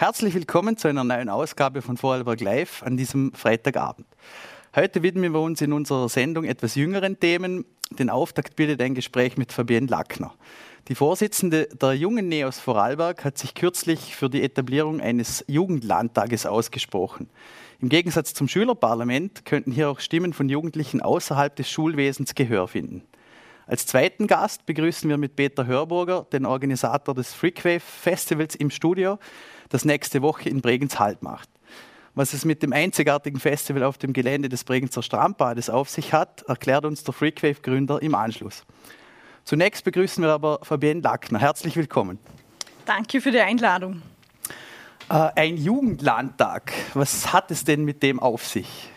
Herzlich willkommen zu einer neuen Ausgabe von Vorarlberg Live an diesem Freitagabend. Heute widmen wir uns in unserer Sendung etwas jüngeren Themen. Den Auftakt bildet ein Gespräch mit Fabienne Lackner. Die Vorsitzende der Jungen Neos Vorarlberg hat sich kürzlich für die Etablierung eines Jugendlandtages ausgesprochen. Im Gegensatz zum Schülerparlament könnten hier auch Stimmen von Jugendlichen außerhalb des Schulwesens Gehör finden. Als zweiten Gast begrüßen wir mit Peter Hörburger, den Organisator des Freakwave Festivals im Studio, das nächste Woche in Bregenz Halt macht. Was es mit dem einzigartigen Festival auf dem Gelände des Bregenzer Strandbades auf sich hat, erklärt uns der Freakwave-Gründer im Anschluss. Zunächst begrüßen wir aber Fabienne Lackner. Herzlich willkommen. Danke für die Einladung. Äh, ein Jugendlandtag, was hat es denn mit dem auf sich?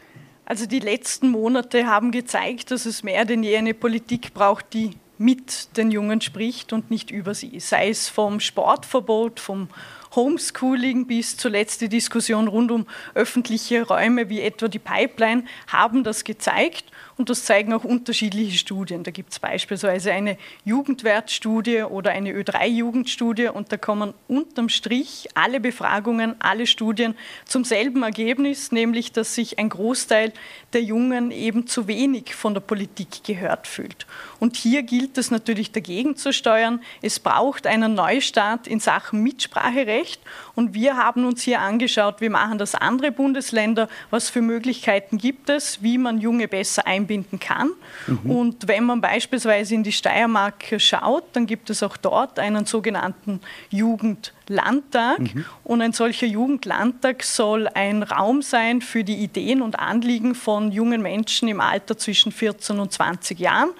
Also die letzten Monate haben gezeigt, dass es mehr denn je eine Politik braucht, die mit den Jungen spricht und nicht über sie. Sei es vom Sportverbot, vom Homeschooling bis zuletzt die Diskussion rund um öffentliche Räume wie etwa die Pipeline haben das gezeigt und das zeigen auch unterschiedliche Studien. Da gibt es beispielsweise eine Jugendwertstudie oder eine Ö3-Jugendstudie und da kommen unterm Strich alle Befragungen, alle Studien zum selben Ergebnis, nämlich dass sich ein Großteil der Jungen eben zu wenig von der Politik gehört fühlt. Und hier gilt es natürlich dagegen zu steuern. Es braucht einen Neustart in Sachen Mitspracherecht und wir haben uns hier angeschaut, wie machen das andere Bundesländer, was für Möglichkeiten gibt es, wie man Junge besser einbinden kann. Mhm. Und wenn man beispielsweise in die Steiermark schaut, dann gibt es auch dort einen sogenannten Jugendlandtag. Mhm. Und ein solcher Jugendlandtag soll ein Raum sein für die Ideen und Anliegen von jungen Menschen im Alter zwischen 14 und 20 Jahren,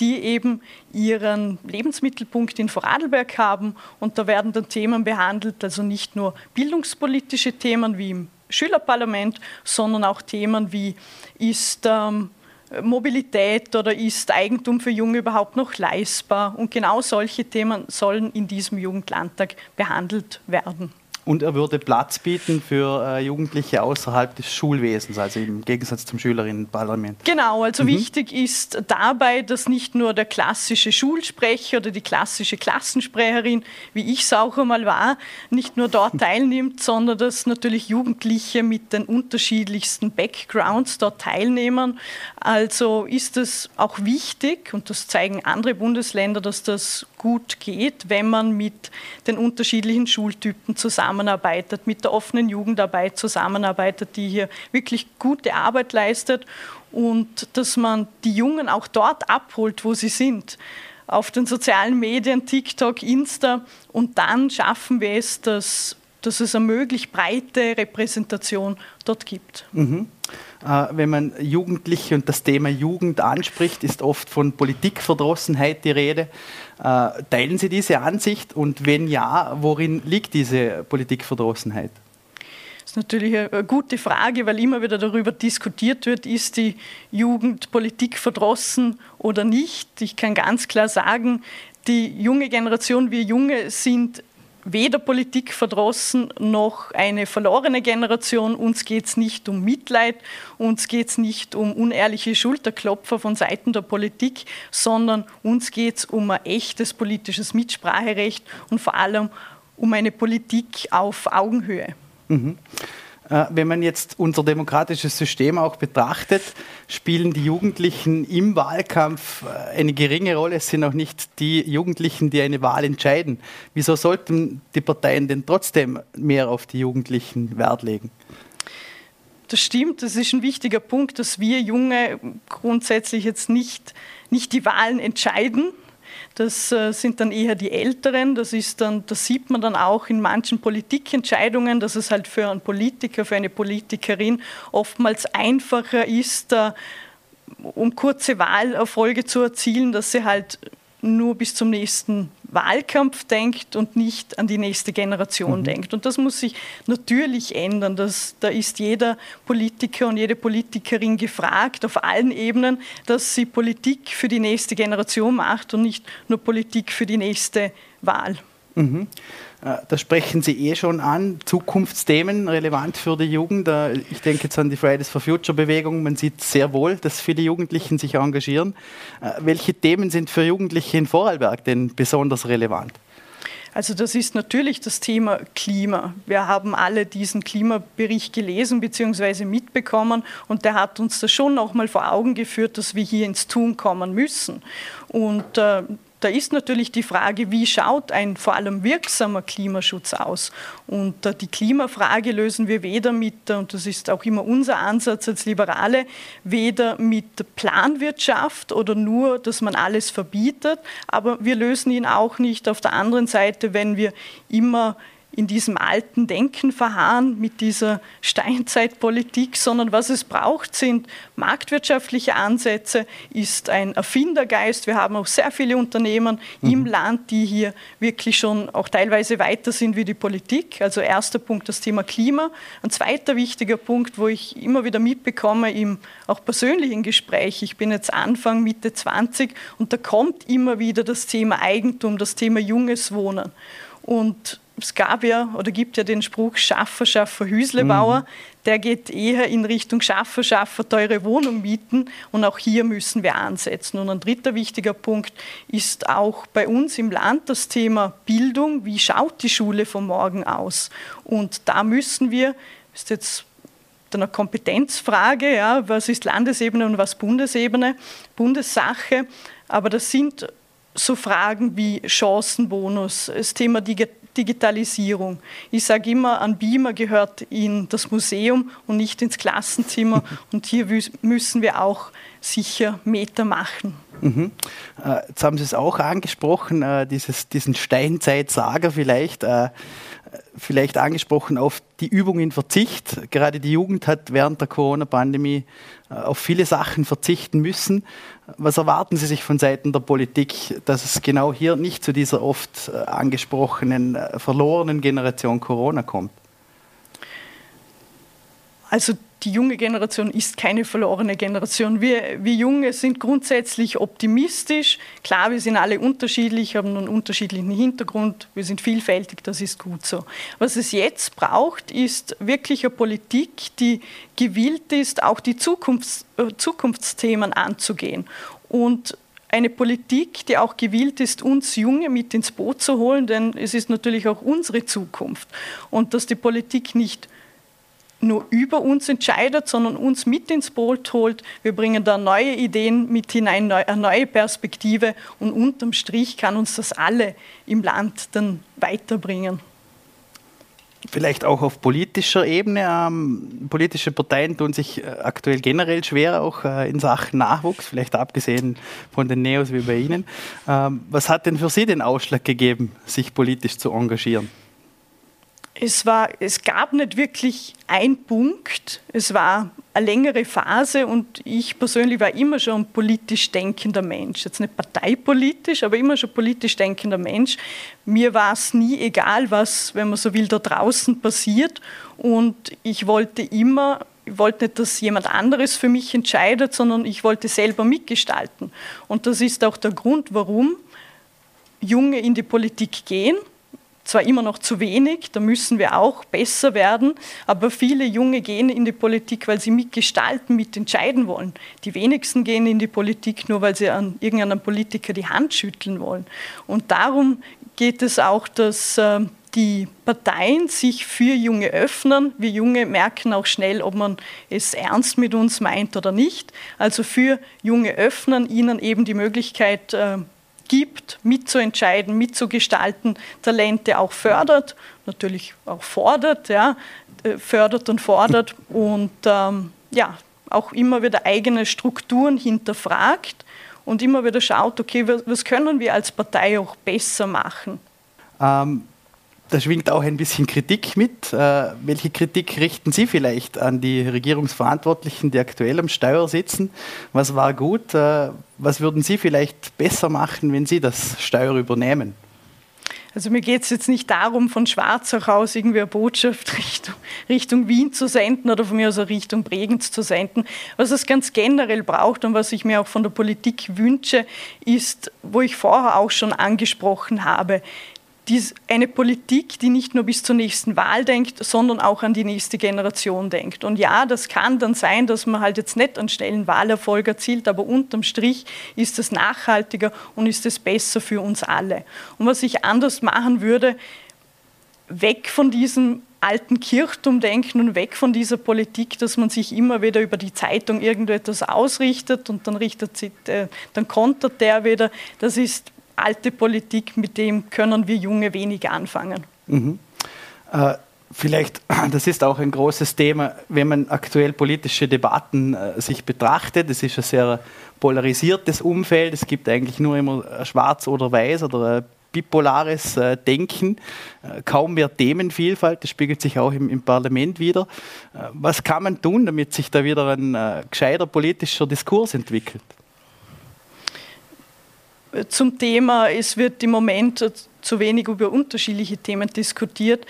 die eben ihren Lebensmittelpunkt in Vorarlberg haben. Und da werden dann Themen behandelt, also nicht nur bildungspolitische Themen wie im Schülerparlament, sondern auch Themen wie ist ähm, Mobilität oder ist Eigentum für Junge überhaupt noch leistbar? Und genau solche Themen sollen in diesem Jugendlandtag behandelt werden. Und er würde Platz bieten für äh, Jugendliche außerhalb des Schulwesens, also im Gegensatz zum Schülerinnenparlament. Genau, also mhm. wichtig ist dabei, dass nicht nur der klassische Schulsprecher oder die klassische Klassensprecherin, wie ich es auch einmal war, nicht nur dort teilnimmt, sondern dass natürlich Jugendliche mit den unterschiedlichsten Backgrounds dort teilnehmen. Also ist es auch wichtig, und das zeigen andere Bundesländer, dass das gut geht, wenn man mit den unterschiedlichen Schultypen zusammenarbeitet, mit der offenen Jugendarbeit zusammenarbeitet, die hier wirklich gute Arbeit leistet und dass man die Jungen auch dort abholt, wo sie sind auf den sozialen Medien, TikTok, Insta. Und dann schaffen wir es, dass, dass es eine möglichst breite Repräsentation dort gibt. Mhm. Äh, wenn man Jugendliche und das Thema Jugend anspricht, ist oft von Politikverdrossenheit die Rede. Äh, teilen Sie diese Ansicht und wenn ja, worin liegt diese Politikverdrossenheit? Das ist natürlich eine gute Frage, weil immer wieder darüber diskutiert wird, ist die Jugend politikverdrossen oder nicht. Ich kann ganz klar sagen, die junge Generation, wir Junge sind weder Politik verdrossen noch eine verlorene Generation. Uns geht es nicht um Mitleid, uns geht es nicht um unehrliche Schulterklopfer von Seiten der Politik, sondern uns geht es um ein echtes politisches Mitspracherecht und vor allem um eine Politik auf Augenhöhe. Mhm. Äh, wenn man jetzt unser demokratisches System auch betrachtet, spielen die Jugendlichen im Wahlkampf äh, eine geringe Rolle. Es sind auch nicht die Jugendlichen, die eine Wahl entscheiden. Wieso sollten die Parteien denn trotzdem mehr auf die Jugendlichen Wert legen? Das stimmt, das ist ein wichtiger Punkt, dass wir Junge grundsätzlich jetzt nicht, nicht die Wahlen entscheiden, das äh, sind dann eher die Älteren. Das, ist dann, das sieht man dann auch in manchen Politikentscheidungen, dass es halt für einen Politiker, für eine Politikerin oftmals einfacher ist, um kurze Wahlerfolge zu erzielen, dass sie halt nur bis zum nächsten Wahlkampf denkt und nicht an die nächste Generation mhm. denkt. Und das muss sich natürlich ändern. Das, da ist jeder Politiker und jede Politikerin gefragt, auf allen Ebenen, dass sie Politik für die nächste Generation macht und nicht nur Politik für die nächste Wahl. Mhm. Äh, da sprechen Sie eh schon an, Zukunftsthemen relevant für die Jugend. Äh, ich denke jetzt an die Fridays for Future Bewegung. Man sieht sehr wohl, dass viele Jugendlichen sich engagieren. Äh, welche Themen sind für Jugendliche in Vorarlberg denn besonders relevant? Also das ist natürlich das Thema Klima. Wir haben alle diesen Klimabericht gelesen bzw. mitbekommen und der hat uns da schon nochmal vor Augen geführt, dass wir hier ins Tun kommen müssen. Und äh, da ist natürlich die Frage, wie schaut ein vor allem wirksamer Klimaschutz aus? Und die Klimafrage lösen wir weder mit, und das ist auch immer unser Ansatz als Liberale, weder mit Planwirtschaft oder nur, dass man alles verbietet, aber wir lösen ihn auch nicht auf der anderen Seite, wenn wir immer in diesem alten Denken verharren mit dieser Steinzeitpolitik, sondern was es braucht, sind marktwirtschaftliche Ansätze, ist ein Erfindergeist. Wir haben auch sehr viele Unternehmen mhm. im Land, die hier wirklich schon auch teilweise weiter sind wie die Politik. Also erster Punkt das Thema Klima. Ein zweiter wichtiger Punkt, wo ich immer wieder mitbekomme im auch persönlichen Gespräch. Ich bin jetzt Anfang, Mitte 20 und da kommt immer wieder das Thema Eigentum, das Thema junges Wohnen. Und es gab ja oder gibt ja den Spruch Schaffer, Schaffer, Hüslebauer. Mhm. Der geht eher in Richtung Schaffer, Schaffer, teure Wohnung mieten. Und auch hier müssen wir ansetzen. Und ein dritter wichtiger Punkt ist auch bei uns im Land das Thema Bildung. Wie schaut die Schule von morgen aus? Und da müssen wir, ist jetzt eine Kompetenzfrage, ja, was ist Landesebene und was Bundesebene, Bundessache. Aber das sind so Fragen wie Chancenbonus, das Thema Digitalisierung. Ich sage immer, ein Beamer gehört in das Museum und nicht ins Klassenzimmer. Und hier müssen wir auch sicher Meter machen. Mhm. Äh, jetzt haben Sie es auch angesprochen, äh, dieses, diesen Steinzeitsager vielleicht. Vielleicht angesprochen auf die Übung in Verzicht. Gerade die Jugend hat während der Corona-Pandemie äh, auf viele Sachen verzichten müssen. Was erwarten Sie sich von Seiten der Politik, dass es genau hier nicht zu dieser oft äh, angesprochenen äh, verlorenen Generation Corona kommt? Also die junge Generation ist keine verlorene Generation. Wir, wir Junge sind grundsätzlich optimistisch. Klar, wir sind alle unterschiedlich, haben einen unterschiedlichen Hintergrund, wir sind vielfältig, das ist gut so. Was es jetzt braucht, ist wirklich eine Politik, die gewillt ist, auch die Zukunfts-, äh, Zukunftsthemen anzugehen. Und eine Politik, die auch gewillt ist, uns Junge mit ins Boot zu holen, denn es ist natürlich auch unsere Zukunft. Und dass die Politik nicht nur über uns entscheidet, sondern uns mit ins Boot holt. Wir bringen da neue Ideen mit hinein, eine neue Perspektive und unterm Strich kann uns das alle im Land dann weiterbringen. Vielleicht auch auf politischer Ebene. Ähm, politische Parteien tun sich äh, aktuell generell schwer, auch äh, in Sachen Nachwuchs, vielleicht abgesehen von den Neos wie bei Ihnen. Ähm, was hat denn für Sie den Ausschlag gegeben, sich politisch zu engagieren? Es, war, es gab nicht wirklich einen Punkt, es war eine längere Phase und ich persönlich war immer schon ein politisch denkender Mensch. Jetzt nicht parteipolitisch, aber immer schon politisch denkender Mensch. Mir war es nie egal, was, wenn man so will, da draußen passiert und ich wollte immer ich wollte nicht, dass jemand anderes für mich entscheidet, sondern ich wollte selber mitgestalten. Und das ist auch der Grund, warum Junge in die Politik gehen zwar immer noch zu wenig, da müssen wir auch besser werden, aber viele Junge gehen in die Politik, weil sie mitgestalten, mitentscheiden wollen. Die wenigsten gehen in die Politik nur, weil sie an irgendeinem Politiker die Hand schütteln wollen. Und darum geht es auch, dass äh, die Parteien sich für Junge öffnen. Wir Junge merken auch schnell, ob man es ernst mit uns meint oder nicht. Also für Junge öffnen, ihnen eben die Möglichkeit äh, gibt, mitzuentscheiden, mitzugestalten, Talente auch fördert, natürlich auch fordert, ja, äh, fördert und fordert und ähm, ja, auch immer wieder eigene Strukturen hinterfragt und immer wieder schaut, okay, was können wir als Partei auch besser machen. Ähm, da schwingt auch ein bisschen Kritik mit. Äh, welche Kritik richten Sie vielleicht an die Regierungsverantwortlichen, die aktuell am Steuer sitzen? Was war gut? Äh, was würden Sie vielleicht besser machen, wenn Sie das Steuer übernehmen? Also mir geht es jetzt nicht darum, von Schwarzach aus irgendwie eine Botschaft Richtung, Richtung Wien zu senden oder von mir aus Richtung Bregenz zu senden. Was es ganz generell braucht und was ich mir auch von der Politik wünsche, ist, wo ich vorher auch schon angesprochen habe, eine Politik, die nicht nur bis zur nächsten Wahl denkt, sondern auch an die nächste Generation denkt. Und ja, das kann dann sein, dass man halt jetzt nicht einen schnellen Wahlerfolg erzielt, aber unterm Strich ist es nachhaltiger und ist es besser für uns alle. Und was ich anders machen würde, weg von diesem alten Kirchturmdenken und weg von dieser Politik, dass man sich immer wieder über die Zeitung irgendetwas ausrichtet und dann richtet sich, äh, dann kontert der wieder. Das ist alte Politik, mit dem können wir Junge wenig anfangen. Mhm. Äh, vielleicht, das ist auch ein großes Thema, wenn man aktuell politische Debatten äh, sich betrachtet. Es ist ein sehr polarisiertes Umfeld. Es gibt eigentlich nur immer schwarz oder weiß oder bipolares äh, Denken, äh, kaum mehr Themenvielfalt, das spiegelt sich auch im, im Parlament wieder. Äh, was kann man tun, damit sich da wieder ein äh, gescheiter politischer Diskurs entwickelt? Zum Thema, es wird im Moment zu wenig über unterschiedliche Themen diskutiert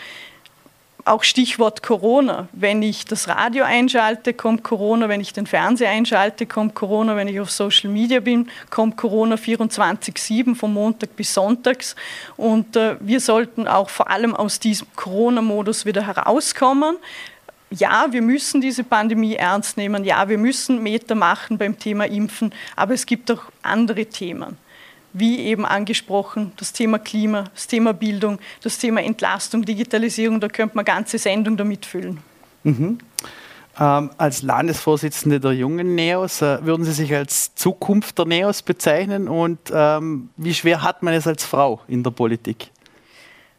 auch Stichwort Corona. Wenn ich das Radio einschalte, kommt Corona. Wenn ich den Fernseher einschalte, kommt Corona. Wenn ich auf Social Media bin, kommt Corona 24-7 von Montag bis Sonntags. Und äh, wir sollten auch vor allem aus diesem Corona-Modus wieder herauskommen. Ja, wir müssen diese Pandemie ernst nehmen. Ja, wir müssen Meter machen beim Thema Impfen. Aber es gibt auch andere Themen wie eben angesprochen, das Thema Klima, das Thema Bildung, das Thema Entlastung, Digitalisierung, da könnte man ganze Sendung damit füllen. Mhm. Ähm, als Landesvorsitzende der jungen NEOS, äh, würden Sie sich als Zukunft der NEOS bezeichnen und ähm, wie schwer hat man es als Frau in der Politik?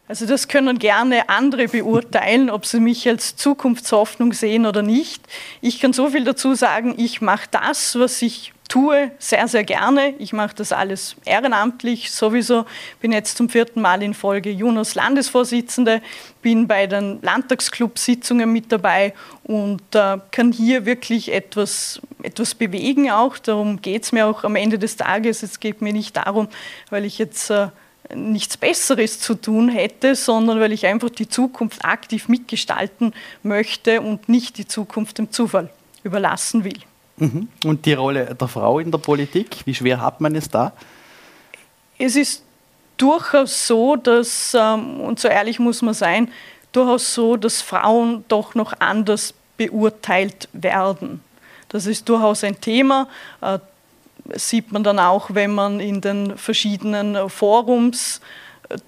Also das können gerne andere beurteilen, ob sie mich als Zukunftshoffnung sehen oder nicht. Ich kann so viel dazu sagen, ich mache das, was ich tue, sehr, sehr gerne. Ich mache das alles ehrenamtlich sowieso. Bin jetzt zum vierten Mal in Folge Junos Landesvorsitzende, bin bei den Landtagsclub-Sitzungen mit dabei und äh, kann hier wirklich etwas, etwas bewegen auch. Darum geht es mir auch am Ende des Tages. Es geht mir nicht darum, weil ich jetzt äh, nichts Besseres zu tun hätte, sondern weil ich einfach die Zukunft aktiv mitgestalten möchte und nicht die Zukunft dem Zufall überlassen will. Mhm. Und die Rolle der Frau in der Politik, wie schwer hat man es da? Es ist durchaus so, dass, ähm, und so ehrlich muss man sein, durchaus so, dass Frauen doch noch anders beurteilt werden. Das ist durchaus ein Thema. Äh, sieht man dann auch, wenn man in den verschiedenen Forums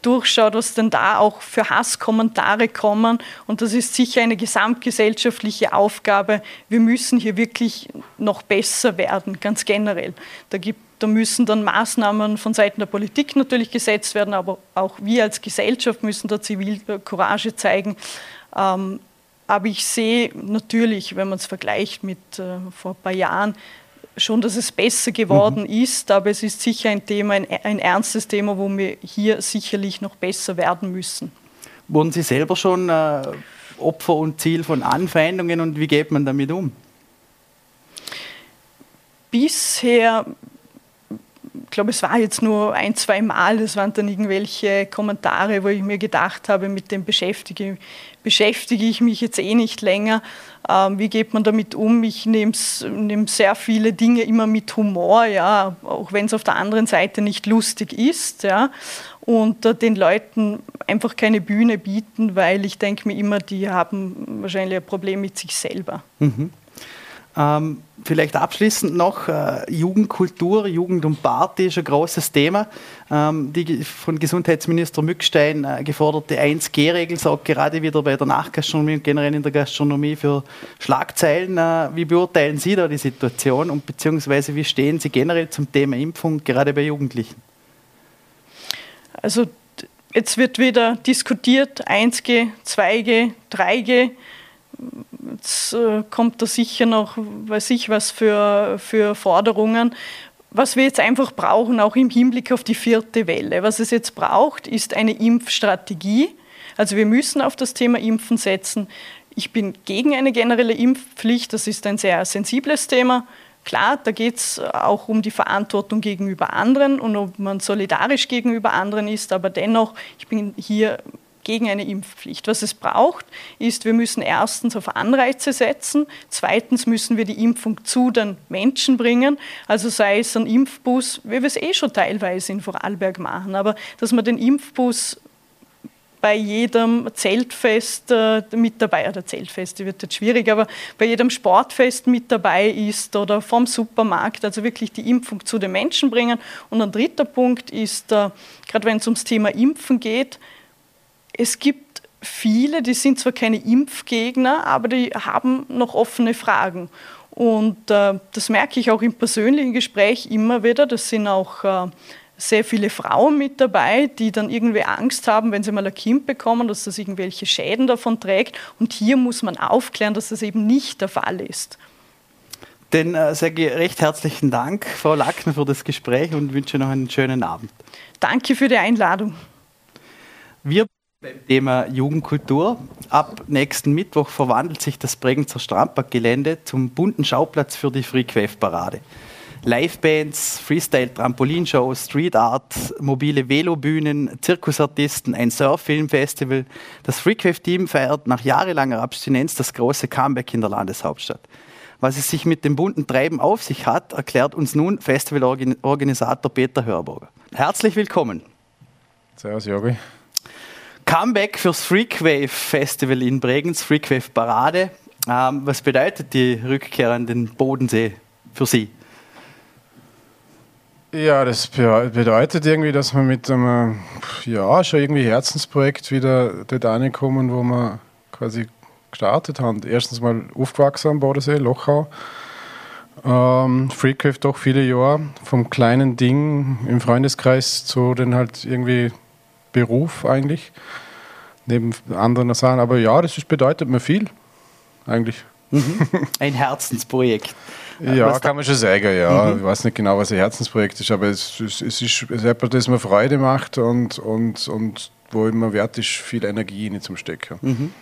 durchschaut, was denn da auch für Hasskommentare kommen. Und das ist sicher eine gesamtgesellschaftliche Aufgabe. Wir müssen hier wirklich noch besser werden, ganz generell. Da, gibt, da müssen dann Maßnahmen von Seiten der Politik natürlich gesetzt werden, aber auch wir als Gesellschaft müssen da Zivilcourage zeigen. Ähm, aber ich sehe natürlich, wenn man es vergleicht mit äh, vor ein paar Jahren, schon, dass es besser geworden mhm. ist, aber es ist sicher ein Thema, ein, ein ernstes Thema, wo wir hier sicherlich noch besser werden müssen. Wurden Sie selber schon äh, Opfer und Ziel von Anfeindungen und wie geht man damit um? Bisher ich glaube, es war jetzt nur ein, zwei Mal, es waren dann irgendwelche Kommentare, wo ich mir gedacht habe, mit dem beschäftige, beschäftige ich mich jetzt eh nicht länger. Ähm, wie geht man damit um? Ich nehme nehm sehr viele Dinge immer mit Humor, ja, auch wenn es auf der anderen Seite nicht lustig ist. Ja, und äh, den Leuten einfach keine Bühne bieten, weil ich denke mir immer, die haben wahrscheinlich ein Problem mit sich selber. Mhm. Ähm, vielleicht abschließend noch, äh, Jugendkultur, Jugend und Party ist ein großes Thema. Ähm, die von Gesundheitsminister Mückstein äh, geforderte 1G-Regel sorgt gerade wieder bei der Nachgastronomie und generell in der Gastronomie für Schlagzeilen. Äh, wie beurteilen Sie da die Situation und beziehungsweise wie stehen Sie generell zum Thema Impfung, gerade bei Jugendlichen? Also jetzt wird wieder diskutiert, 1G, 2G, 3G Jetzt äh, kommt da sicher noch, weiß ich was für, für Forderungen. Was wir jetzt einfach brauchen, auch im Hinblick auf die vierte Welle, was es jetzt braucht, ist eine Impfstrategie. Also wir müssen auf das Thema Impfen setzen. Ich bin gegen eine generelle Impfpflicht, das ist ein sehr sensibles Thema. Klar, da geht es auch um die Verantwortung gegenüber anderen und ob man solidarisch gegenüber anderen ist, aber dennoch, ich bin hier gegen eine Impfpflicht. Was es braucht, ist, wir müssen erstens auf Anreize setzen, zweitens müssen wir die Impfung zu den Menschen bringen, also sei es ein Impfbus, wie wir es eh schon teilweise in Vorarlberg machen, aber dass man den Impfbus bei jedem Zeltfest äh, mit dabei, oder Zeltfest wird jetzt schwierig, aber bei jedem Sportfest mit dabei ist oder vom Supermarkt, also wirklich die Impfung zu den Menschen bringen. Und ein dritter Punkt ist, äh, gerade wenn es ums Thema Impfen geht, es gibt viele, die sind zwar keine Impfgegner, aber die haben noch offene Fragen. Und äh, das merke ich auch im persönlichen Gespräch immer wieder. Das sind auch äh, sehr viele Frauen mit dabei, die dann irgendwie Angst haben, wenn sie mal ein Kind bekommen, dass das irgendwelche Schäden davon trägt. Und hier muss man aufklären, dass das eben nicht der Fall ist. Dann äh, sage ich recht herzlichen Dank, Frau Lackner, für das Gespräch und wünsche noch einen schönen Abend. Danke für die Einladung. Wir beim Thema Jugendkultur. Ab nächsten Mittwoch verwandelt sich das Bregenzer Strandparkgelände zum bunten Schauplatz für die Freequave-Parade. Livebands, Freestyle-Trampolinshow, Street Art, mobile Velobühnen, Zirkusartisten, ein Surf-Film-Festival. Das Freakwave-Team feiert nach jahrelanger Abstinenz das große Comeback in der Landeshauptstadt. Was es sich mit dem bunten Treiben auf sich hat, erklärt uns nun Festivalorganisator Peter Hörburger. Herzlich willkommen. Servus, Jogi. Comeback fürs Freakwave Festival in Bregenz, Freakwave Parade. Ähm, was bedeutet die Rückkehr an den Bodensee für Sie? Ja, das bedeutet irgendwie, dass wir mit einem ja, schon irgendwie Herzensprojekt wieder dort ankommen, wo wir quasi gestartet haben. Erstens mal aufgewachsen am Bodensee, Lochau. Ähm, Freakwave doch viele Jahre vom kleinen Ding im Freundeskreis zu den halt irgendwie Beruf eigentlich. Neben anderen Sachen. Aber ja, das ist, bedeutet mir viel eigentlich. Mhm. Ein Herzensprojekt. Ja, kann man schon sagen, ja. Mhm. Ich weiß nicht genau, was ein Herzensprojekt ist, aber es, es, es ist, es ist etwas, das mir Freude macht und, und, und wo immer wert ist, viel Energie in zum Stecken. Mhm.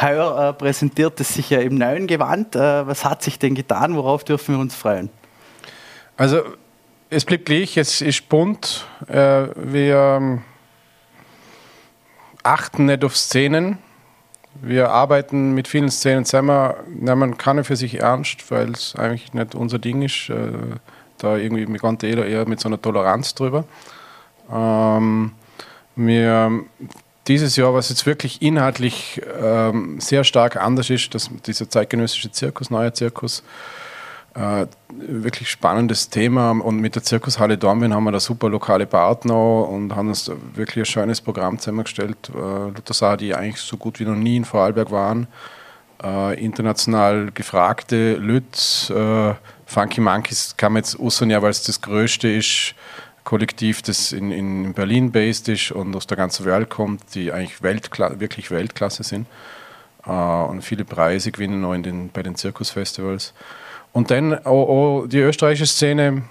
Heuer äh, präsentiert es sich ja im neuen Gewand. Äh, was hat sich denn getan? Worauf dürfen wir uns freuen? Also, es bleibt gleich, es ist bunt. Äh, wir ähm, achten nicht auf Szenen wir arbeiten mit vielen Szenen zusammen, nehmen keine für sich ernst, weil es eigentlich nicht unser Ding ist. Äh, da irgendwie mit ganz jeder eher mit so einer Toleranz drüber. Ähm, wir, dieses Jahr, was jetzt wirklich inhaltlich ähm, sehr stark anders ist, dass dieser zeitgenössische Zirkus, neuer Zirkus, äh, wirklich spannendes Thema und mit der Zirkushalle Dornbirn haben wir da super lokale Partner und haben uns wirklich ein schönes Programm zusammengestellt. Äh, Luther die eigentlich so gut wie noch nie in Vorarlberg waren. Äh, international gefragte Leute. Äh, Funky Monkeys man jetzt aussuchen, weil es das größte ist, Kollektiv, das in, in Berlin based ist und aus der ganzen Welt kommt, die eigentlich Weltkla wirklich Weltklasse sind und viele Preise gewinnen auch den, bei den Zirkusfestivals. Und dann auch, auch die österreichische Szene,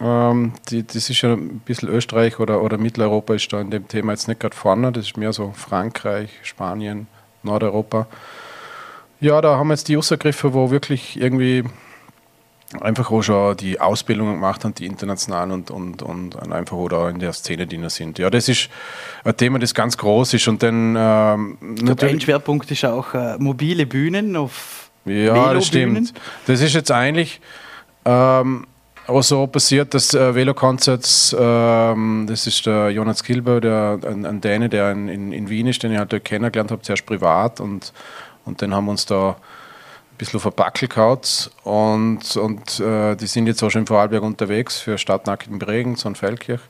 ähm, die, das ist ja ein bisschen Österreich oder, oder Mitteleuropa ist da in dem Thema jetzt nicht gerade vorne, das ist mehr so Frankreich, Spanien, Nordeuropa. Ja, da haben wir jetzt die Usergriffe, wo wirklich irgendwie einfach auch schon die Ausbildungen gemacht haben, die internationalen und, und, und einfach oder in der Szene, die noch sind. Ja, das ist ein Thema, das ganz groß ist. Und dann ähm, ich glaube, ein Schwerpunkt ist auch äh, mobile Bühnen auf ja, das stimmt. Das ist jetzt eigentlich ähm, auch so passiert, dass äh, Velo-Concerts, ähm, das ist der Jonas Kilber, der, ein, ein Däne, der in, in, in, Wien ist, den ich halt kennengelernt habe, zuerst privat und, und dann haben wir uns da ein bisschen verpackelt gehaut und, und äh, die sind jetzt auch schon in Vorarlberg unterwegs für Stadtnack in Bregenz und Feldkirch.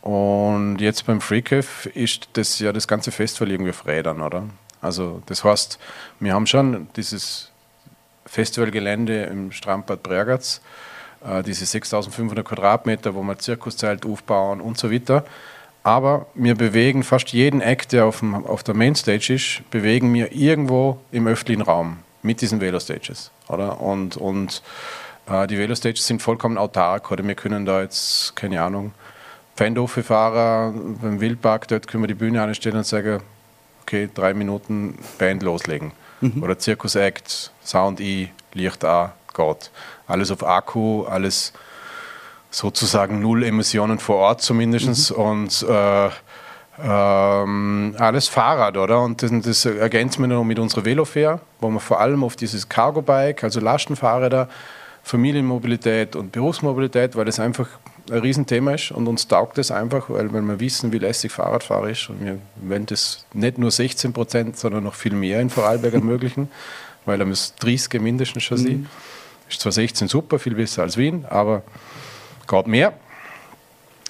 Und jetzt beim Freecave ist das ja das ganze Festival irgendwie frei dann, oder? Also das heißt, wir haben schon dieses Festivalgelände im Strandbad Bregatz, äh, diese 6500 Quadratmeter, wo wir Zirkuszelt aufbauen und so weiter. Aber wir bewegen fast jeden Act, der auf, dem, auf der Mainstage ist, bewegen wir irgendwo im öffentlichen Raum mit diesen Velostages. Oder? Und, und äh, die Velostages sind vollkommen autark. Oder wir können da jetzt, keine Ahnung, Fendhofe-Fahrer beim Wildpark, dort können wir die Bühne anstellen und sagen, okay, drei Minuten Band loslegen. Mhm. Oder Zirkus-Act, Sound I, Licht A, Gott. Alles auf Akku, alles sozusagen null Emissionen vor Ort zumindest mhm. und äh, ähm, alles Fahrrad, oder? Und das, das ergänzen wir noch mit unserer Velofair, wo wir vor allem auf dieses Cargo-Bike, also Lastenfahrräder, Familienmobilität und Berufsmobilität, weil das einfach ein Riesenthema ist und uns taugt es einfach, weil, weil wir wissen, wie lässig Fahrradfahrer ist und wir wollen das nicht nur 16 Prozent, sondern noch viel mehr in Vorarlberg ermöglichen, weil da muss 30 mindestens schon sein. Mhm. Ist zwar 16 super, viel besser als Wien, aber geht mehr.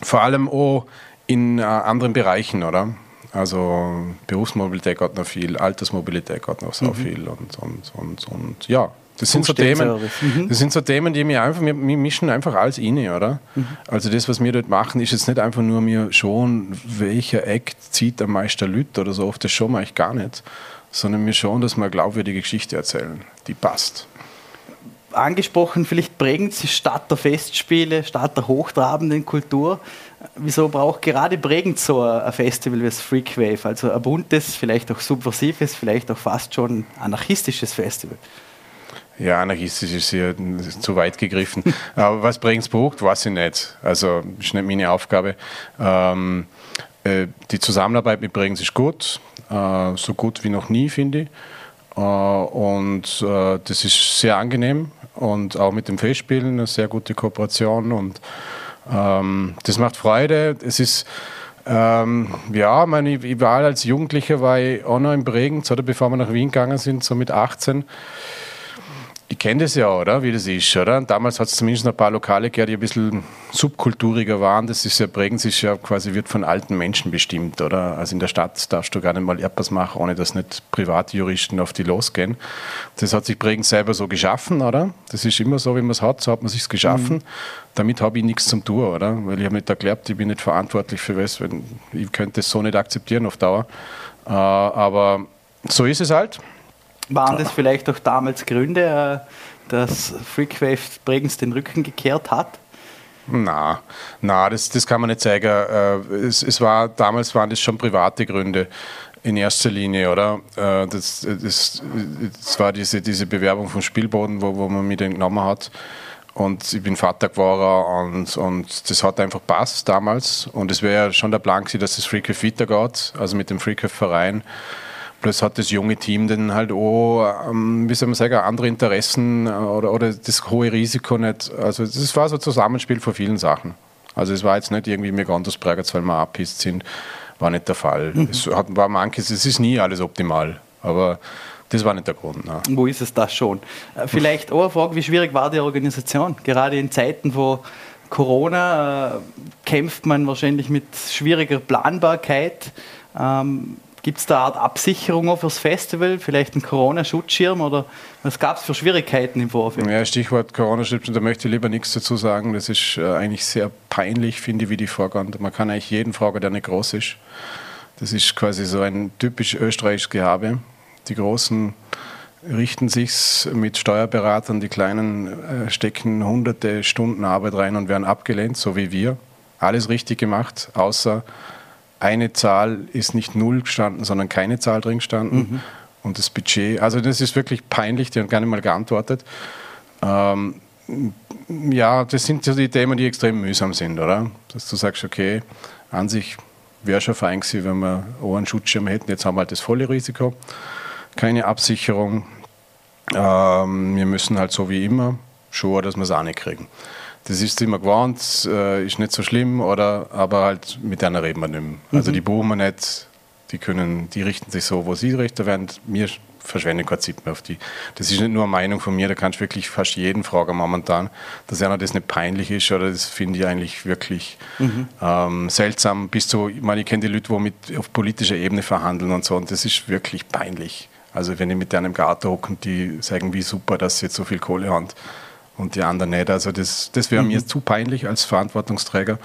Vor allem auch in äh, anderen Bereichen, oder? Also Berufsmobilität geht noch viel, Altersmobilität geht noch so mhm. viel und, und, und, und ja, das sind, so Themen, mhm. das sind so Themen, die mir einfach, wir, mischen einfach alles inne, oder? Mhm. Also das, was wir dort machen, ist jetzt nicht einfach nur mir schon, welcher Act zieht am meisten Leute oder so, oft das schon mache ich gar nicht, sondern mir schon, dass wir eine glaubwürdige Geschichte erzählen, die passt. Angesprochen, vielleicht prägend sie Stadt der Festspiele, Stadt der hochtrabenden Kultur. Wieso braucht gerade prägend so ein Festival wie das Freakwave, also ein buntes, vielleicht auch subversives, vielleicht auch fast schon anarchistisches Festival? Ja, anarchistisch ist hier zu weit gegriffen. Aber was Bregenz braucht, weiß ich nicht. Also ist nicht meine Aufgabe. Ähm, äh, die Zusammenarbeit mit Bregenz ist gut, äh, so gut wie noch nie, finde ich. Äh, und äh, das ist sehr angenehm und auch mit dem Festspielen eine sehr gute Kooperation und ähm, das macht Freude. Es ist ähm, ja, meine, ich war als Jugendlicher war ich auch noch in Bregenz, oder bevor wir nach Wien gegangen sind, so mit 18 ich kenne das ja, oder? Wie das ist, oder? Damals hat es zumindest ein paar Lokale gehabt, die ein bisschen subkulturiger waren. Das ist ja prägend, ist ja quasi wird von alten Menschen bestimmt, oder? Also in der Stadt darfst du gar nicht mal etwas machen, ohne dass nicht Privatjuristen auf die losgehen. Das hat sich prägend selber so geschaffen, oder? Das ist immer so, wie man es hat, so hat man sich geschaffen. Mhm. Damit habe ich nichts zum tun, oder? Weil ich habe nicht erklärt, ich bin nicht verantwortlich für was, ich könnte es so nicht akzeptieren auf Dauer. Äh, aber so ist es halt. Waren das vielleicht auch damals Gründe, äh, dass Freakwave Bregenz den Rücken gekehrt hat? Na, na, das, das kann man nicht sagen. Äh, es, es war, damals waren das schon private Gründe in erster Linie, oder? Äh, das, das, das war diese, diese Bewerbung vom Spielboden, wo, wo man mich den genommen hat. Und ich bin Vater geworden und, und das hat einfach passt damals. Und es wäre schon der Plan gewesen, dass das Freakwave weitergeht, also mit dem Freakwave-Verein. Plus hat das junge Team dann halt auch, ähm, wie soll man sagen, andere Interessen äh, oder, oder das hohe Risiko nicht. Also das war so ein Zusammenspiel von vielen Sachen. Also es war jetzt nicht irgendwie mir weil wir abpisst sind, war nicht der Fall. Mhm. Es hat, war manches, es ist nie alles optimal, aber das war nicht der Grund. Ne. Wo ist es das schon? Äh, vielleicht auch eine Frage, wie schwierig war die Organisation? Gerade in Zeiten, wo Corona äh, kämpft man wahrscheinlich mit schwieriger Planbarkeit. Ähm, Gibt es da eine Art Absicherung fürs Festival? Vielleicht ein Corona-Schutzschirm oder was gab es für Schwierigkeiten im Vorfeld? Ja, Stichwort Corona-Schutzschirm, da möchte ich lieber nichts dazu sagen. Das ist äh, eigentlich sehr peinlich, finde ich, wie die vorgehen. Man kann eigentlich jeden fragen, der nicht groß ist. Das ist quasi so ein typisch österreichisches Gehabe. Die Großen richten sich mit Steuerberatern, die Kleinen äh, stecken hunderte Stunden Arbeit rein und werden abgelehnt, so wie wir. Alles richtig gemacht, außer eine Zahl ist nicht null gestanden, sondern keine Zahl drin gestanden. Mhm. Und das Budget, also das ist wirklich peinlich, die haben gar nicht mal geantwortet. Ähm, ja, das sind so die Themen, die extrem mühsam sind, oder? Dass du sagst, okay, an sich wäre schon fein gewesen, wenn wir auch einen Schutzschirm hätten. Jetzt haben wir halt das volle Risiko, keine Absicherung. Ähm, wir müssen halt so wie immer schauen, dass wir es auch nicht kriegen das ist immer gewohnt, äh, ist nicht so schlimm, oder, aber halt mit denen reden wir nicht mehr. Also mhm. die buchen wir nicht, die, können, die richten sich so, wo sie richten werden. Wir verschwenden keine Zeit mehr auf die. Das ist nicht nur eine Meinung von mir, da kannst du wirklich fast jeden fragen momentan, dass einer das nicht peinlich ist, oder das finde ich eigentlich wirklich mhm. ähm, seltsam. Bis zu, ich meine, ich kenne die Leute, die mit, auf politischer Ebene verhandeln und so, und das ist wirklich peinlich. Also wenn ich mit denen im Garten hocke und die sagen, wie super, dass sie jetzt so viel Kohle haben und die anderen nicht. Also das, das wäre mhm. mir zu peinlich als Verantwortungsträger.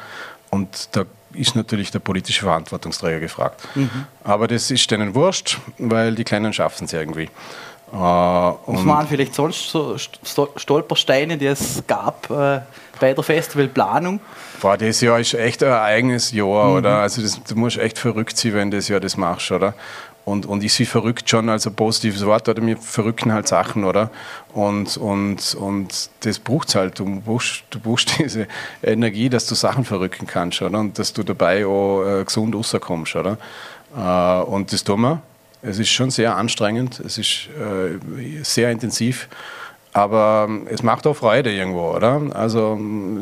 Und da ist natürlich der politische Verantwortungsträger gefragt. Mhm. Aber das ist denen wurscht, weil die Kleinen schaffen es irgendwie. Äh, Was waren vielleicht sonst so Stolpersteine, die es gab äh, bei der Festivalplanung? Boah, das Jahr ist echt ein eigenes Jahr, mhm. oder? Also das, du musst echt verrückt sein, wenn du das Jahr das machst, oder? Und, und ich sie verrückt schon als ein positives Wort, oder mir verrücken halt Sachen, oder? Und, und, und das braucht es halt. Du brauchst, du brauchst diese Energie, dass du Sachen verrücken kannst, oder? Und dass du dabei auch äh, gesund rauskommst, oder? Äh, und das tun wir. Es ist schon sehr anstrengend, es ist äh, sehr intensiv, Aber ähm, es macht auch Freude irgendwo, oder? Also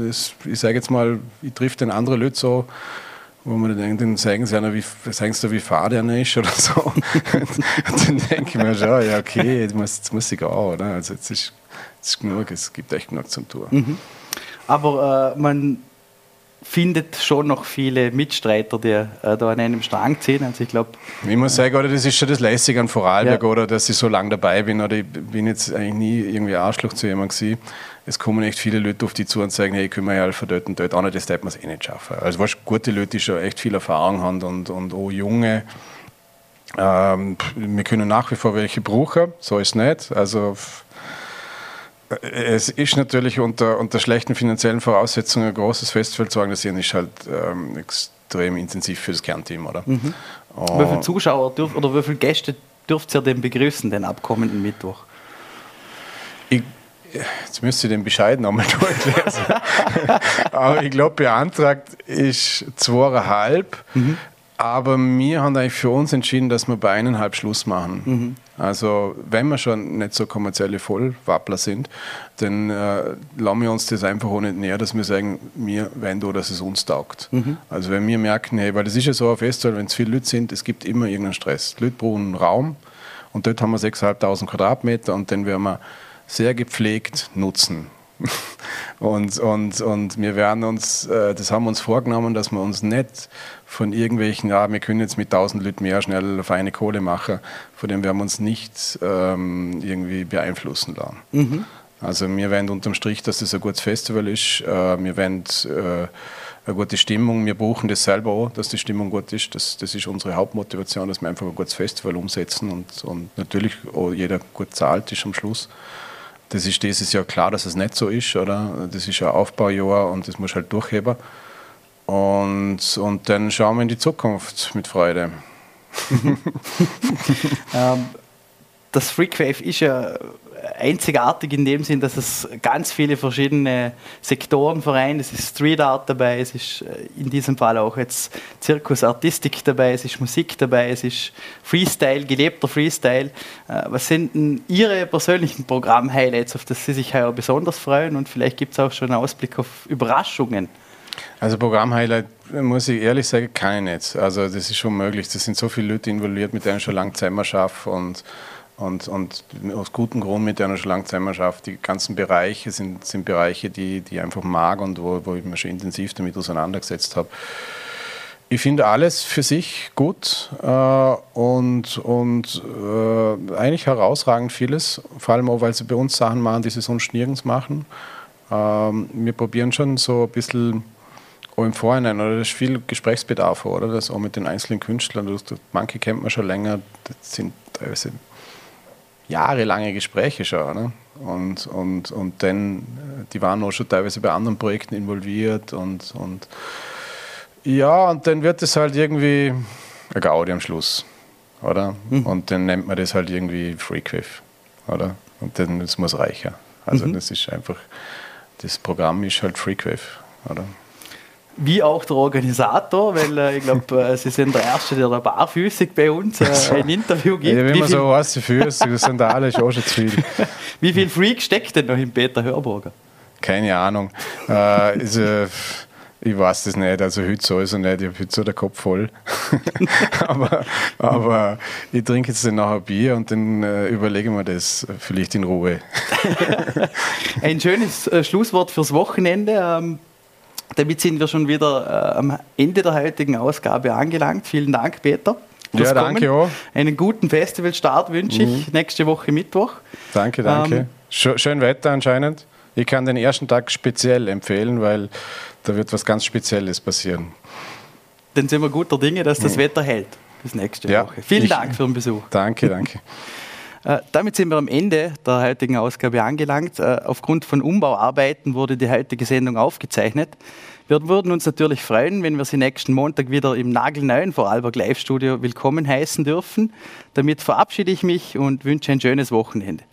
es, ich sage jetzt mal, ich trifft den anderen Leute so, wo man denkt, dann sagen sie einer, wie, sagen sie, wie fahr der ist oder so. dann denke ich mir schon, ja okay, jetzt muss, jetzt muss ich auch, oder? Also jetzt ist, jetzt ist genug, es gibt echt genug zum Tour. Mhm. Aber äh, man findet schon noch viele Mitstreiter, die äh, da an einem Strang ziehen. Also ich glaube. Ich muss sagen, oder das ist schon das Lässige an Vorarlberg, ja. oder dass ich so lange dabei bin, oder ich bin jetzt eigentlich nie irgendwie Arschloch zu jemandem gewesen. Es kommen echt viele Leute auf die zu und sagen, hey, können wir ja helfen dort und dort. Auch das darf man es eh nicht schaffen. Also weißt, gute Leute, die schon echt viel Erfahrung haben und, und auch junge. Ähm, wir können nach wie vor welche brauchen, so ist es nicht. Also es ist natürlich unter, unter schlechten finanziellen Voraussetzungen ein großes Festival zu organisieren, ist halt ähm, extrem intensiv für das Kernteam, oder? Mhm. wie viele Zuschauer dürf, oder wie viele Gäste dürft ihr denn begrüßen, den abkommenden Mittwoch? Ich, jetzt müsste ich den Bescheid nochmal durchlesen. Aber ich glaube, beantragt ist zweieinhalb. Mhm. Aber wir haben eigentlich für uns entschieden, dass wir bei eineinhalb Schluss machen. Mhm. Also wenn wir schon nicht so kommerzielle Vollwappler sind, dann äh, lassen wir uns das einfach auch nicht näher, dass wir sagen, wir wollen da, dass es uns taugt. Mhm. Also wenn wir merken, hey, weil das ist ja so ein Festival, wenn es viele Leute sind, es gibt immer irgendeinen Stress. Die Leute brauchen einen Raum und dort haben wir 6.500 Quadratmeter und den werden wir sehr gepflegt nutzen. Und, und, und wir werden uns, äh, das haben wir uns vorgenommen, dass wir uns nicht von irgendwelchen, ja, wir können jetzt mit 1000 Leuten mehr schnell auf eine Kohle machen, von dem werden wir uns nicht ähm, irgendwie beeinflussen lassen. Mhm. Also wir wollen unterm Strich, dass das ein gutes Festival ist. Äh, wir wollen äh, eine gute Stimmung. Wir brauchen das selber auch, dass die Stimmung gut ist. Das, das ist unsere Hauptmotivation, dass wir einfach ein gutes Festival umsetzen und, und natürlich auch jeder gut zahlt ist am Schluss. Das ist dieses Jahr klar, dass es nicht so ist, oder? Das ist ein Aufbaujahr und das muss halt durchheben. Und, und dann schauen wir in die Zukunft mit Freude. ähm, das Freakwave ist ja einzigartig in dem Sinn, dass es ganz viele verschiedene Sektoren vereint. Es ist Street Art dabei, es ist äh, in diesem Fall auch jetzt Zirkus Artistik dabei, es ist Musik dabei, es ist Freestyle, gelebter Freestyle. Äh, was sind denn Ihre persönlichen Programm-Highlights, auf das Sie sich heuer besonders freuen? Und vielleicht gibt es auch schon einen Ausblick auf Überraschungen. Also Programm-Highlight muss ich ehrlich sagen, kann ich nicht. Also das ist schon möglich. Da sind so viele Leute involviert, mit denen ich schon lange zusammen arbeite und und, und aus gutem Grund mit einer Langzeimerschaft. Die ganzen Bereiche sind, sind Bereiche, die, die ich einfach mag und wo, wo ich mich schon intensiv damit auseinandergesetzt habe. Ich finde alles für sich gut äh, und, und äh, eigentlich herausragend vieles, vor allem auch, weil sie bei uns Sachen machen, die sie sonst nirgends machen. Ähm, wir probieren schon so ein bisschen auch im Vorhinein, oder das ist viel Gesprächsbedarf, oder? Das auch mit den einzelnen Künstlern, manche kennt man schon länger, das sind teilweise jahrelange Gespräche schon. Ne? Und, und, und dann, die waren auch schon teilweise bei anderen Projekten involviert und, und ja, und dann wird es halt irgendwie ein Gaudi am Schluss, oder? Mhm. Und dann nennt man das halt irgendwie Freakwave, oder? Und dann das muss reicher. Also mhm. das ist einfach, das Programm ist halt Freakwave, oder? Wie auch der Organisator, weil äh, ich glaube, äh, Sie sind der Erste, der da barfüßig bei uns äh, ein Interview gibt. Ja, wenn man so heiße Füße, das sind da alle schon zu viel. wie viel Freak steckt denn noch in Peter Hörburger? Keine Ahnung. Äh, also, ich weiß das nicht, also heute sowieso nicht, ich habe heute so den Kopf voll. aber, aber ich trinke jetzt dann nachher Bier und dann äh, überlegen wir das vielleicht in Ruhe. Ein schönes äh, Schlusswort fürs Wochenende. Ähm, damit sind wir schon wieder äh, am Ende der heutigen Ausgabe angelangt. Vielen Dank, Peter. Ja, danke Kommen. auch. Einen guten Festivalstart wünsche ich mhm. nächste Woche Mittwoch. Danke, danke. Ähm, Schön Wetter anscheinend. Ich kann den ersten Tag speziell empfehlen, weil da wird was ganz Spezielles passieren. Dann sind wir guter Dinge, dass das mhm. Wetter hält bis nächste ja, Woche. Vielen ich, Dank für den Besuch. Danke, danke. Äh, damit sind wir am Ende der heutigen Ausgabe angelangt. Äh, aufgrund von Umbauarbeiten wurde die heutige Sendung aufgezeichnet. Wir würden uns natürlich freuen, wenn wir Sie nächsten Montag wieder im nagelneuen Vorarlberg Live-Studio willkommen heißen dürfen. Damit verabschiede ich mich und wünsche ein schönes Wochenende.